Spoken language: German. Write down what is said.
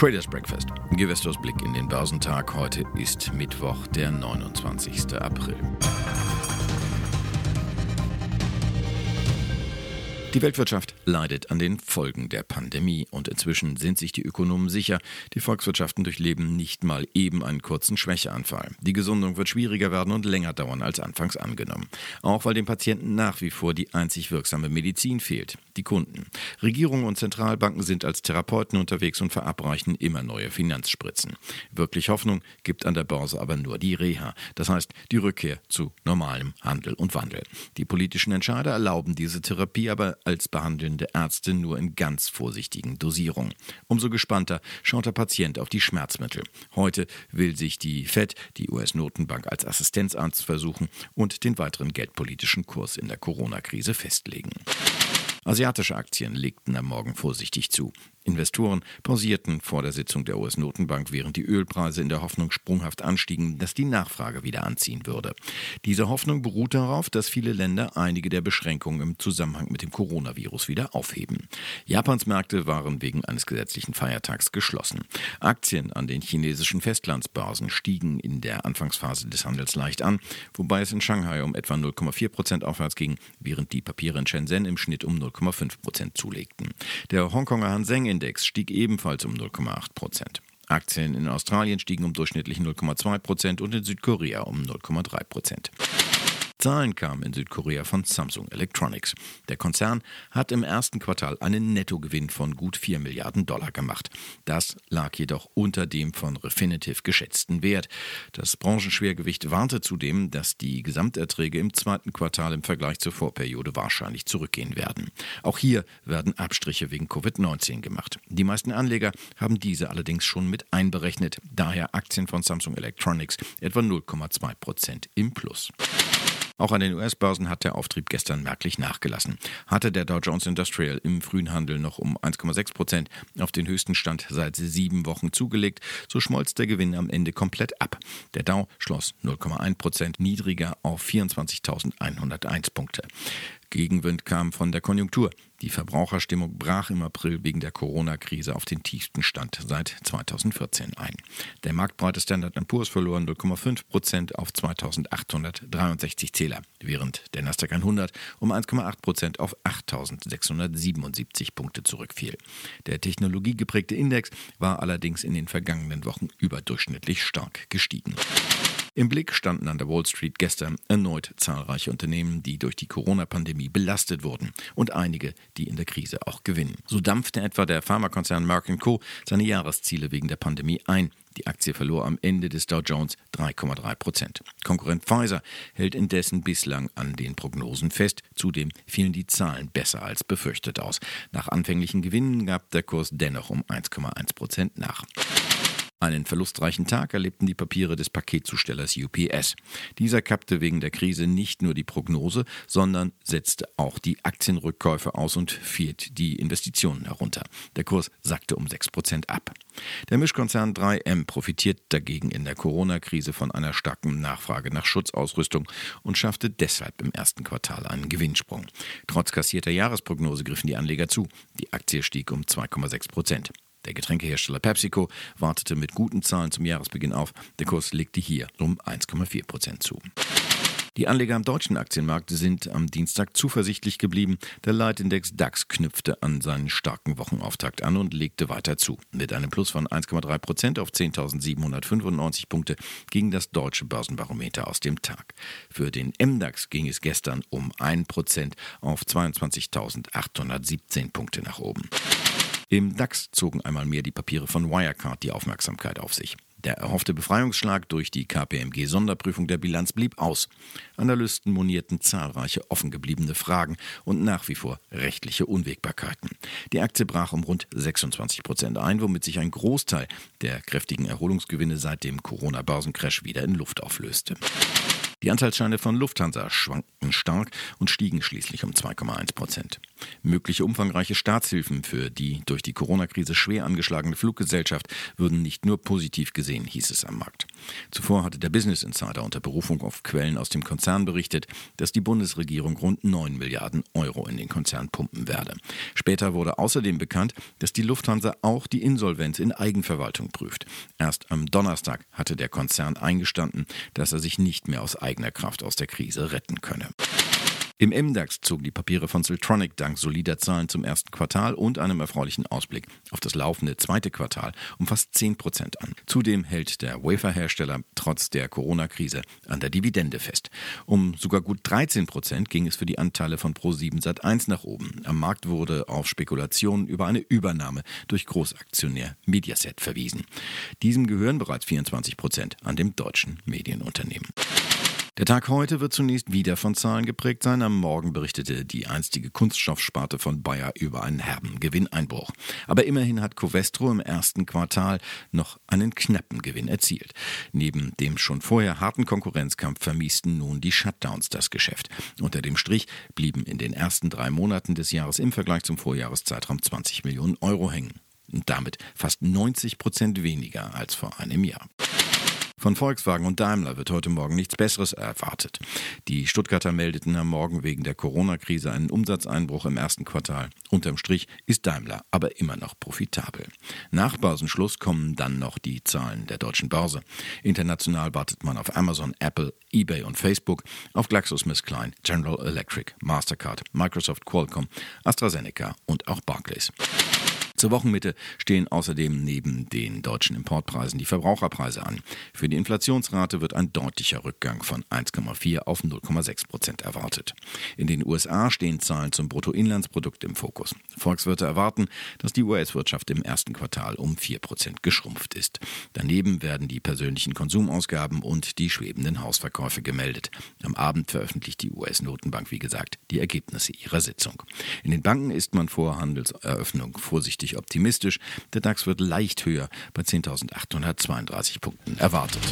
Traders Breakfast. Gewestors Blick in den Börsentag. Heute ist Mittwoch, der 29. April. Die Weltwirtschaft leidet an den Folgen der Pandemie und inzwischen sind sich die Ökonomen sicher, die Volkswirtschaften durchleben nicht mal eben einen kurzen Schwächeanfall. Die Gesundung wird schwieriger werden und länger dauern als anfangs angenommen. Auch weil den Patienten nach wie vor die einzig wirksame Medizin fehlt, die Kunden. Regierungen und Zentralbanken sind als Therapeuten unterwegs und verabreichen immer neue Finanzspritzen. Wirklich Hoffnung gibt an der Börse aber nur die Reha, das heißt die Rückkehr zu normalem Handel und Wandel. Die politischen Entscheider erlauben diese Therapie aber als behandelnde Ärzte nur in ganz vorsichtigen Dosierungen. Umso gespannter schaut der Patient auf die Schmerzmittel. Heute will sich die Fed, die US-Notenbank, als Assistenzarzt versuchen und den weiteren geldpolitischen Kurs in der Corona-Krise festlegen. Asiatische Aktien legten am Morgen vorsichtig zu. Investoren pausierten vor der Sitzung der US-Notenbank, während die Ölpreise in der Hoffnung sprunghaft anstiegen, dass die Nachfrage wieder anziehen würde. Diese Hoffnung beruht darauf, dass viele Länder einige der Beschränkungen im Zusammenhang mit dem Coronavirus wieder aufheben. Japans Märkte waren wegen eines gesetzlichen Feiertags geschlossen. Aktien an den chinesischen Festlandsbörsen stiegen in der Anfangsphase des Handels leicht an, wobei es in Shanghai um etwa 0,4 Prozent aufwärts ging, während die Papiere in Shenzhen im Schnitt um 0,5 Prozent zulegten. Der Hongkonger Hanseng Index stieg ebenfalls um 0,8 Prozent. Aktien in Australien stiegen um durchschnittlich 0,2 Prozent und in Südkorea um 0,3 Prozent. Zahlen kamen in Südkorea von Samsung Electronics. Der Konzern hat im ersten Quartal einen Nettogewinn von gut 4 Milliarden Dollar gemacht. Das lag jedoch unter dem von Refinitiv geschätzten Wert. Das Branchenschwergewicht warnte zudem, dass die Gesamterträge im zweiten Quartal im Vergleich zur Vorperiode wahrscheinlich zurückgehen werden. Auch hier werden Abstriche wegen Covid-19 gemacht. Die meisten Anleger haben diese allerdings schon mit einberechnet, daher Aktien von Samsung Electronics etwa 0,2 Prozent im Plus. Auch an den US-Börsen hat der Auftrieb gestern merklich nachgelassen. Hatte der Dow Jones Industrial im frühen Handel noch um 1,6 Prozent auf den höchsten Stand seit sieben Wochen zugelegt, so schmolz der Gewinn am Ende komplett ab. Der Dow schloss 0,1 Prozent niedriger auf 24.101 Punkte. Gegenwind kam von der Konjunktur. Die Verbraucherstimmung brach im April wegen der Corona-Krise auf den tiefsten Stand seit 2014 ein. Der marktbreite Standard Poor's verlor 0,5 Prozent auf 2.863 Zähler, während der Nasdaq 100 um 1,8 Prozent auf 8.677 Punkte zurückfiel. Der technologiegeprägte Index war allerdings in den vergangenen Wochen überdurchschnittlich stark gestiegen. Im Blick standen an der Wall Street gestern erneut zahlreiche Unternehmen, die durch die Corona-Pandemie belastet wurden und einige, die in der Krise auch gewinnen. So dampfte etwa der Pharmakonzern Merck Co. seine Jahresziele wegen der Pandemie ein. Die Aktie verlor am Ende des Dow Jones 3,3 Prozent. Konkurrent Pfizer hält indessen bislang an den Prognosen fest. Zudem fielen die Zahlen besser als befürchtet aus. Nach anfänglichen Gewinnen gab der Kurs dennoch um 1,1 Prozent nach. Einen verlustreichen Tag erlebten die Papiere des Paketzustellers UPS. Dieser kappte wegen der Krise nicht nur die Prognose, sondern setzte auch die Aktienrückkäufe aus und fiert die Investitionen herunter. Der Kurs sackte um 6% ab. Der Mischkonzern 3M profitiert dagegen in der Corona-Krise von einer starken Nachfrage nach Schutzausrüstung und schaffte deshalb im ersten Quartal einen Gewinnsprung. Trotz kassierter Jahresprognose griffen die Anleger zu. Die Aktie stieg um 2,6 Prozent. Der Getränkehersteller PepsiCo wartete mit guten Zahlen zum Jahresbeginn auf. Der Kurs legte hier um 1,4 Prozent zu. Die Anleger am deutschen Aktienmarkt sind am Dienstag zuversichtlich geblieben. Der Leitindex DAX knüpfte an seinen starken Wochenauftakt an und legte weiter zu. Mit einem Plus von 1,3 Prozent auf 10.795 Punkte ging das deutsche Börsenbarometer aus dem Tag. Für den MDAX ging es gestern um 1 Prozent auf 22.817 Punkte nach oben. Im DAX zogen einmal mehr die Papiere von Wirecard die Aufmerksamkeit auf sich. Der erhoffte Befreiungsschlag durch die KPMG-Sonderprüfung der Bilanz blieb aus. Analysten monierten zahlreiche offen gebliebene Fragen und nach wie vor rechtliche Unwägbarkeiten. Die Aktie brach um rund 26 Prozent ein, womit sich ein Großteil der kräftigen Erholungsgewinne seit dem Corona-Börsencrash wieder in Luft auflöste. Die Anteilsscheine von Lufthansa schwankten stark und stiegen schließlich um 2,1 Prozent. Mögliche umfangreiche Staatshilfen für die durch die Corona-Krise schwer angeschlagene Fluggesellschaft würden nicht nur positiv gesehen, hieß es am Markt. Zuvor hatte der Business Insider unter Berufung auf Quellen aus dem Konzern berichtet, dass die Bundesregierung rund 9 Milliarden Euro in den Konzern pumpen werde. Später wurde außerdem bekannt, dass die Lufthansa auch die Insolvenz in Eigenverwaltung prüft. Erst am Donnerstag hatte der Konzern eingestanden, dass er sich nicht mehr aus eigener Kraft aus der Krise retten könne. Im MDAX zogen die Papiere von Siltronic dank solider Zahlen zum ersten Quartal und einem erfreulichen Ausblick auf das laufende zweite Quartal um fast 10 Prozent an. Zudem hält der Waferhersteller trotz der Corona-Krise an der Dividende fest. Um sogar gut 13 Prozent ging es für die Anteile von Pro7 Sat1 nach oben. Am Markt wurde auf Spekulationen über eine Übernahme durch Großaktionär Mediaset verwiesen. Diesem gehören bereits 24 Prozent an dem deutschen Medienunternehmen. Der Tag heute wird zunächst wieder von Zahlen geprägt sein. Am Morgen berichtete die einstige Kunststoffsparte von Bayer über einen herben Gewinneinbruch. Aber immerhin hat Covestro im ersten Quartal noch einen knappen Gewinn erzielt. Neben dem schon vorher harten Konkurrenzkampf vermiesten nun die Shutdowns das Geschäft. Unter dem Strich blieben in den ersten drei Monaten des Jahres im Vergleich zum Vorjahreszeitraum 20 Millionen Euro hängen. Und damit fast 90 Prozent weniger als vor einem Jahr. Von Volkswagen und Daimler wird heute Morgen nichts Besseres erwartet. Die Stuttgarter meldeten am Morgen wegen der Corona-Krise einen Umsatzeinbruch im ersten Quartal. Unterm Strich ist Daimler aber immer noch profitabel. Nach Börsenschluss kommen dann noch die Zahlen der deutschen Börse. International wartet man auf Amazon, Apple, eBay und Facebook, auf GlaxoSmithKline, General Electric, Mastercard, Microsoft, Qualcomm, AstraZeneca und auch Barclays. Zur Wochenmitte stehen außerdem neben den deutschen Importpreisen die Verbraucherpreise an. Für die Inflationsrate wird ein deutlicher Rückgang von 1,4 auf 0,6 Prozent erwartet. In den USA stehen Zahlen zum Bruttoinlandsprodukt im Fokus. Volkswirte erwarten, dass die US-Wirtschaft im ersten Quartal um 4 Prozent geschrumpft ist. Daneben werden die persönlichen Konsumausgaben und die schwebenden Hausverkäufe gemeldet. Am Abend veröffentlicht die US-Notenbank, wie gesagt, die Ergebnisse ihrer Sitzung. In den Banken ist man vor Handelseröffnung vorsichtig vorsichtig optimistisch. Der DAX wird leicht höher bei 10.832 Punkten erwartet.